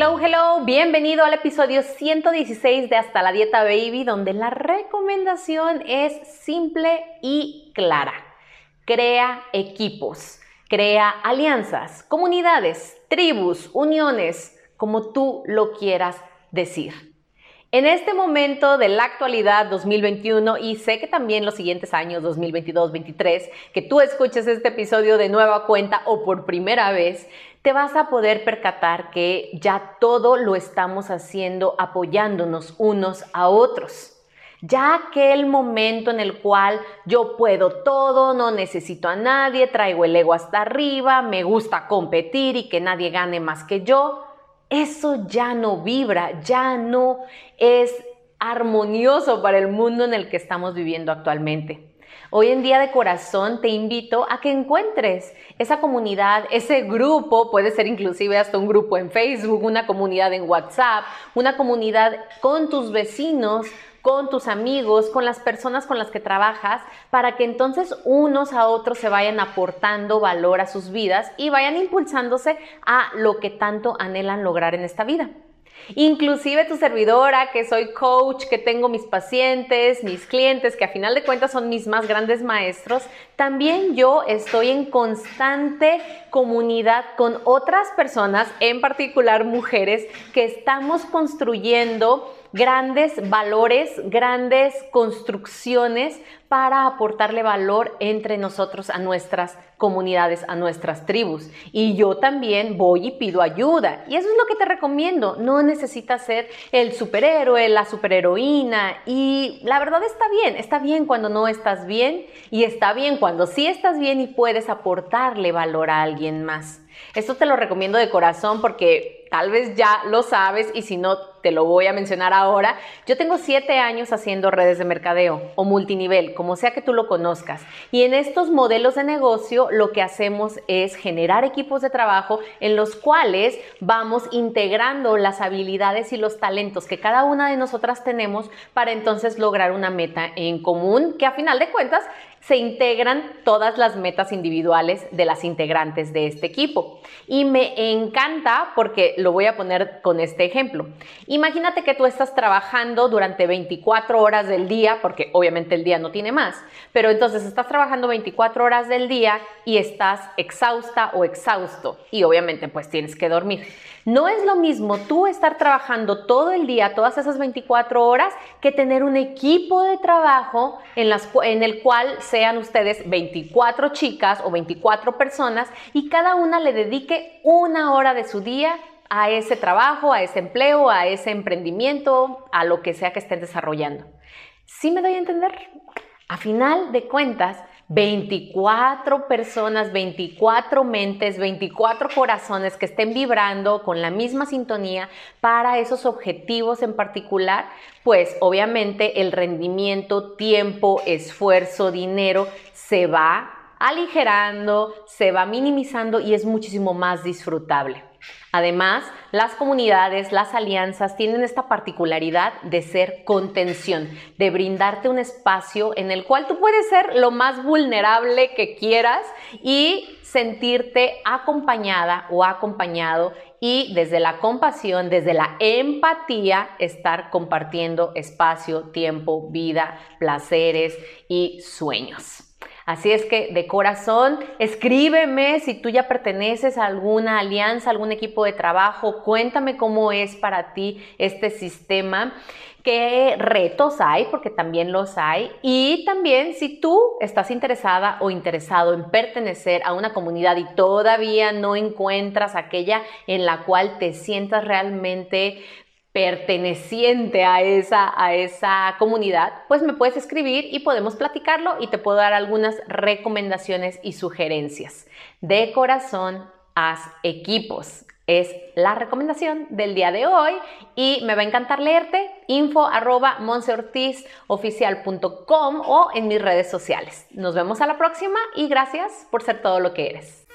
Hello, hello, bienvenido al episodio 116 de Hasta la Dieta Baby, donde la recomendación es simple y clara. Crea equipos, crea alianzas, comunidades, tribus, uniones, como tú lo quieras decir. En este momento de la actualidad 2021 y sé que también los siguientes años 2022, 2023, que tú escuches este episodio de nueva cuenta o por primera vez, te vas a poder percatar que ya todo lo estamos haciendo apoyándonos unos a otros. Ya aquel momento en el cual yo puedo todo, no necesito a nadie, traigo el ego hasta arriba, me gusta competir y que nadie gane más que yo, eso ya no vibra, ya no es armonioso para el mundo en el que estamos viviendo actualmente. Hoy en día de corazón te invito a que encuentres esa comunidad, ese grupo, puede ser inclusive hasta un grupo en Facebook, una comunidad en WhatsApp, una comunidad con tus vecinos, con tus amigos, con las personas con las que trabajas, para que entonces unos a otros se vayan aportando valor a sus vidas y vayan impulsándose a lo que tanto anhelan lograr en esta vida. Inclusive tu servidora, que soy coach, que tengo mis pacientes, mis clientes, que a final de cuentas son mis más grandes maestros, también yo estoy en constante comunidad con otras personas, en particular mujeres, que estamos construyendo grandes valores, grandes construcciones para aportarle valor entre nosotros a nuestras comunidades, a nuestras tribus. Y yo también voy y pido ayuda. Y eso es lo que te recomiendo. No necesitas ser el superhéroe, la superheroína. Y la verdad está bien. Está bien cuando no estás bien. Y está bien cuando sí estás bien y puedes aportarle valor a alguien más. Esto te lo recomiendo de corazón porque tal vez ya lo sabes y si no, te lo voy a mencionar ahora. Yo tengo siete años haciendo redes de mercadeo o multinivel, como sea que tú lo conozcas. Y en estos modelos de negocio lo que hacemos es generar equipos de trabajo en los cuales vamos integrando las habilidades y los talentos que cada una de nosotras tenemos para entonces lograr una meta en común que a final de cuentas se integran todas las metas individuales de las integrantes de este equipo. Y me encanta porque lo voy a poner con este ejemplo. Imagínate que tú estás trabajando durante 24 horas del día, porque obviamente el día no tiene más, pero entonces estás trabajando 24 horas del día y estás exhausta o exhausto y obviamente pues tienes que dormir. No es lo mismo tú estar trabajando todo el día, todas esas 24 horas, que tener un equipo de trabajo en, en el cual sean ustedes 24 chicas o 24 personas y cada una le dedique una hora de su día a ese trabajo, a ese empleo, a ese emprendimiento, a lo que sea que estén desarrollando. ¿Sí me doy a entender? A final de cuentas, 24 personas, 24 mentes, 24 corazones que estén vibrando con la misma sintonía para esos objetivos en particular, pues obviamente el rendimiento, tiempo, esfuerzo, dinero se va aligerando, se va minimizando y es muchísimo más disfrutable. Además, las comunidades, las alianzas tienen esta particularidad de ser contención, de brindarte un espacio en el cual tú puedes ser lo más vulnerable que quieras y sentirte acompañada o acompañado y desde la compasión, desde la empatía, estar compartiendo espacio, tiempo, vida, placeres y sueños. Así es que de corazón, escríbeme si tú ya perteneces a alguna alianza, algún equipo de trabajo, cuéntame cómo es para ti este sistema qué retos hay, porque también los hay, y también si tú estás interesada o interesado en pertenecer a una comunidad y todavía no encuentras aquella en la cual te sientas realmente perteneciente a esa, a esa comunidad, pues me puedes escribir y podemos platicarlo y te puedo dar algunas recomendaciones y sugerencias. De corazón, haz equipos. Es la recomendación del día de hoy y me va a encantar leerte info arroba o en mis redes sociales. Nos vemos a la próxima y gracias por ser todo lo que eres.